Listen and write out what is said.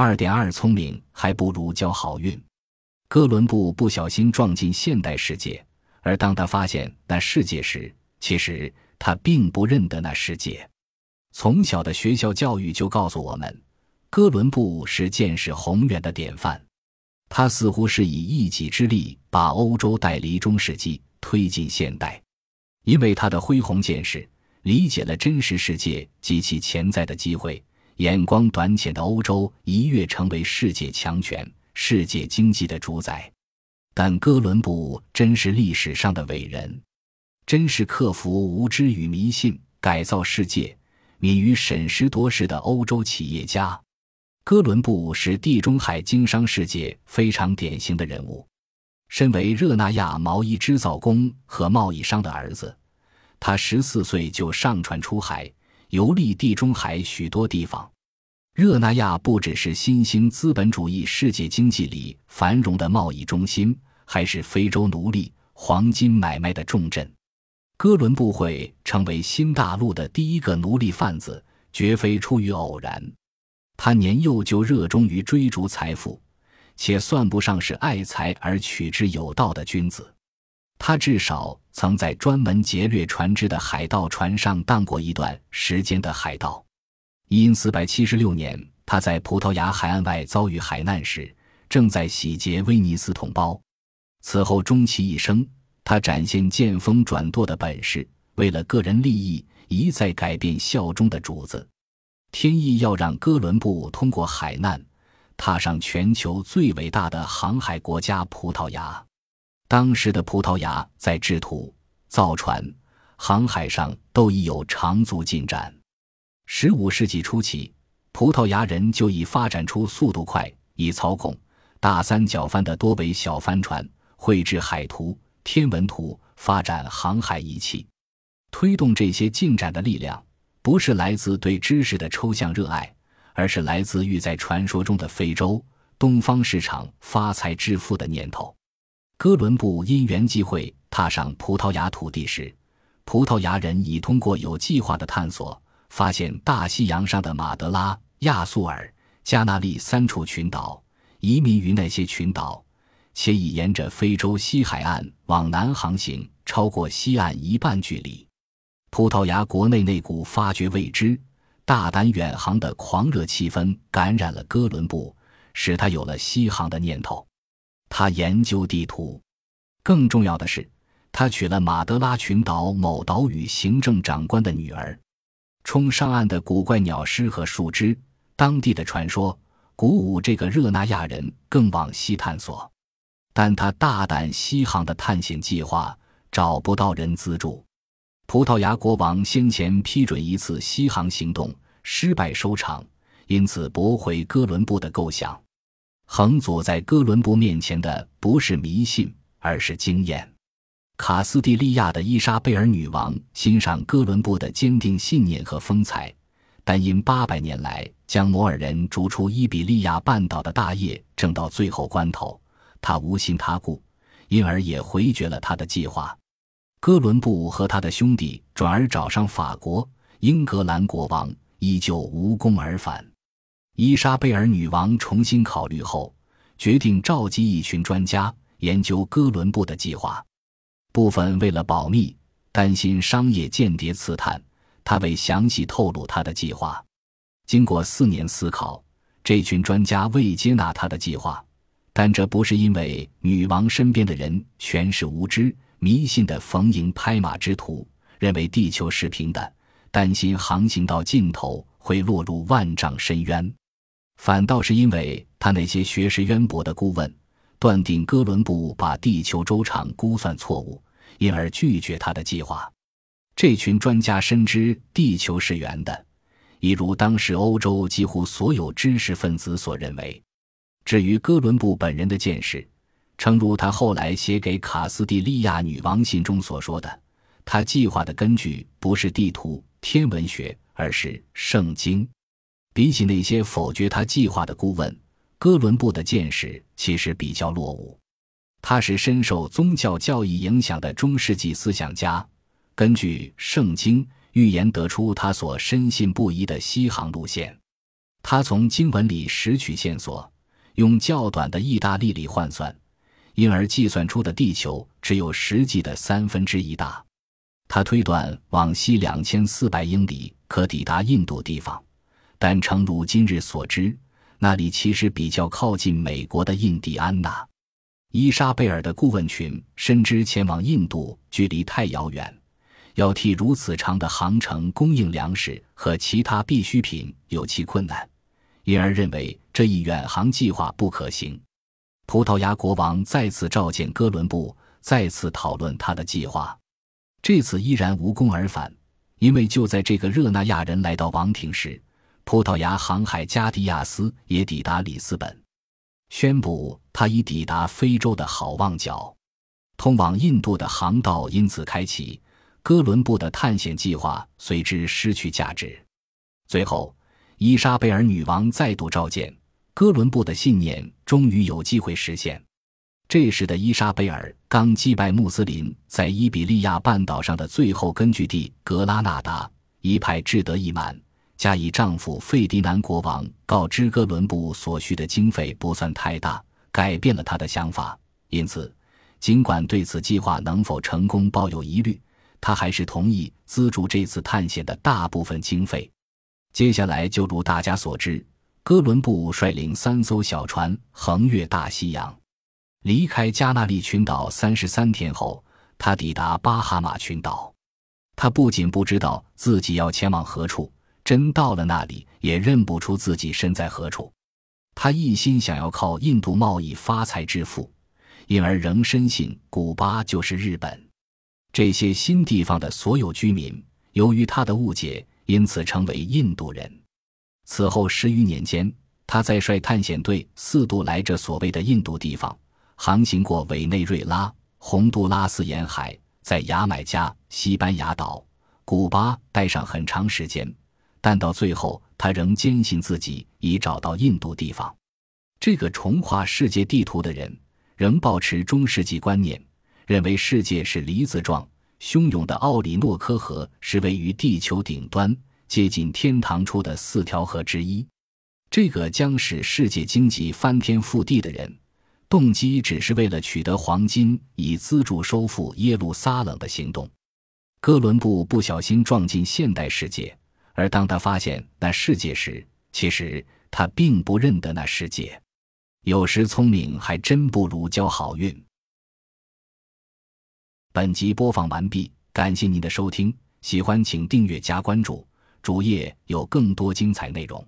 二点二聪明还不如交好运。哥伦布不小心撞进现代世界，而当他发现那世界时，其实他并不认得那世界。从小的学校教育就告诉我们，哥伦布是见识宏远的典范。他似乎是以一己之力把欧洲带离中世纪，推进现代。因为他的恢宏见识，理解了真实世界及其潜在的机会，眼光短浅的欧洲一跃成为世界强权、世界经济的主宰。但哥伦布真是历史上的伟人，真是克服无知与迷信，改造世界。敏于审时度势的欧洲企业家，哥伦布是地中海经商世界非常典型的人物。身为热那亚毛衣织造工和贸易商的儿子，他十四岁就上船出海，游历地中海许多地方。热那亚不只是新兴资本主义世界经济里繁荣的贸易中心，还是非洲奴隶、黄金买卖的重镇。哥伦布会成为新大陆的第一个奴隶贩子，绝非出于偶然。他年幼就热衷于追逐财富，且算不上是爱财而取之有道的君子。他至少曾在专门劫掠船只的海盗船上当过一段时间的海盗。因四百七十六年，他在葡萄牙海岸外遭遇海难时，正在洗劫威尼斯同胞。此后，终其一生。他展现见风转舵的本事，为了个人利益一再改变效忠的主子。天意要让哥伦布通过海难，踏上全球最伟大的航海国家葡萄牙。当时的葡萄牙在制图、造船、航海上都已有长足进展。十五世纪初期，葡萄牙人就已发展出速度快、易操控、大三角帆的多维小帆船，绘制海图。天文图发展航海仪器，推动这些进展的力量，不是来自对知识的抽象热爱，而是来自于在传说中的非洲东方市场发财致富的念头。哥伦布因缘际会踏上葡萄牙土地时，葡萄牙人已通过有计划的探索，发现大西洋上的马德拉、亚速尔、加那利三处群岛，移民于那些群岛。且已沿着非洲西海岸往南航行，超过西岸一半距离。葡萄牙国内那股发掘未知、大胆远航的狂热气氛感染了哥伦布，使他有了西航的念头。他研究地图，更重要的是，他娶了马德拉群岛某岛屿行政长官的女儿。冲上岸的古怪鸟尸和树枝，当地的传说，鼓舞这个热那亚人更往西探索。但他大胆西航的探险计划找不到人资助，葡萄牙国王先前批准一次西航行动失败收场，因此驳回哥伦布的构想。横阻在哥伦布面前的不是迷信，而是经验。卡斯蒂利亚的伊莎贝尔女王欣赏哥伦布的坚定信念和风采，但因八百年来将摩尔人逐出伊比利亚半岛的大业正到最后关头。他无心他顾，因而也回绝了他的计划。哥伦布和他的兄弟转而找上法国、英格兰国王，依旧无功而返。伊莎贝尔女王重新考虑后，决定召集一群专家研究哥伦布的计划。部分为了保密，担心商业间谍刺探，他未详细透露他的计划。经过四年思考，这群专家未接纳他的计划。但这不是因为女王身边的人全是无知、迷信的逢迎拍马之徒，认为地球是平的，担心航行到尽头会落入万丈深渊，反倒是因为他那些学识渊博的顾问断定哥伦布把地球周长估算错误，因而拒绝他的计划。这群专家深知地球是圆的，一如当时欧洲几乎所有知识分子所认为。至于哥伦布本人的见识，诚如他后来写给卡斯蒂利亚女王信中所说的，他计划的根据不是地图、天文学，而是圣经。比起那些否决他计划的顾问，哥伦布的见识其实比较落伍。他是深受宗教教义影响的中世纪思想家，根据圣经预言得出他所深信不疑的西航路线。他从经文里拾取线索，用较短的意大利里换算，因而计算出的地球只有实际的三分之一大。他推断往西两千四百英里可抵达印度地方，但诚如今日所知，那里其实比较靠近美国的印第安纳。伊莎贝尔的顾问群深知前往印度距离太遥远，要替如此长的航程供应粮食和其他必需品有其困难，因而认为这一远航计划不可行。葡萄牙国王再次召见哥伦布，再次讨论他的计划。这次依然无功而返，因为就在这个热那亚人来到王庭时，葡萄牙航海家迪亚斯也抵达里斯本。宣布他已抵达非洲的好望角，通往印度的航道因此开启。哥伦布的探险计划随之失去价值。最后，伊莎贝尔女王再度召见哥伦布的信念终于有机会实现。这时的伊莎贝尔刚击败穆斯林在伊比利亚半岛上的最后根据地格拉纳达，一派志得意满。加以丈夫费迪南国王告知哥伦布所需的经费不算太大，改变了他的想法。因此，尽管对此计划能否成功抱有疑虑，他还是同意资助这次探险的大部分经费。接下来就如大家所知，哥伦布率领三艘小船横越大西洋，离开加那利群岛三十三天后，他抵达巴哈马群岛。他不仅不知道自己要前往何处。真到了那里，也认不出自己身在何处。他一心想要靠印度贸易发财致富，因而仍深信古巴就是日本。这些新地方的所有居民，由于他的误解，因此成为印度人。此后十余年间，他在率探险队四度来这所谓的印度地方，航行过委内瑞拉、洪都拉斯沿海，在牙买加、西班牙岛、古巴待上很长时间。但到最后，他仍坚信自己已找到印度地方。这个重画世界地图的人，仍保持中世纪观念，认为世界是梨子状。汹涌的奥里诺科河是位于地球顶端、接近天堂处的四条河之一。这个将使世界经济翻天覆地的人，动机只是为了取得黄金，以资助收复耶路撒冷的行动。哥伦布不小心撞进现代世界。而当他发现那世界时，其实他并不认得那世界。有时聪明还真不如交好运。本集播放完毕，感谢您的收听，喜欢请订阅加关注，主页有更多精彩内容。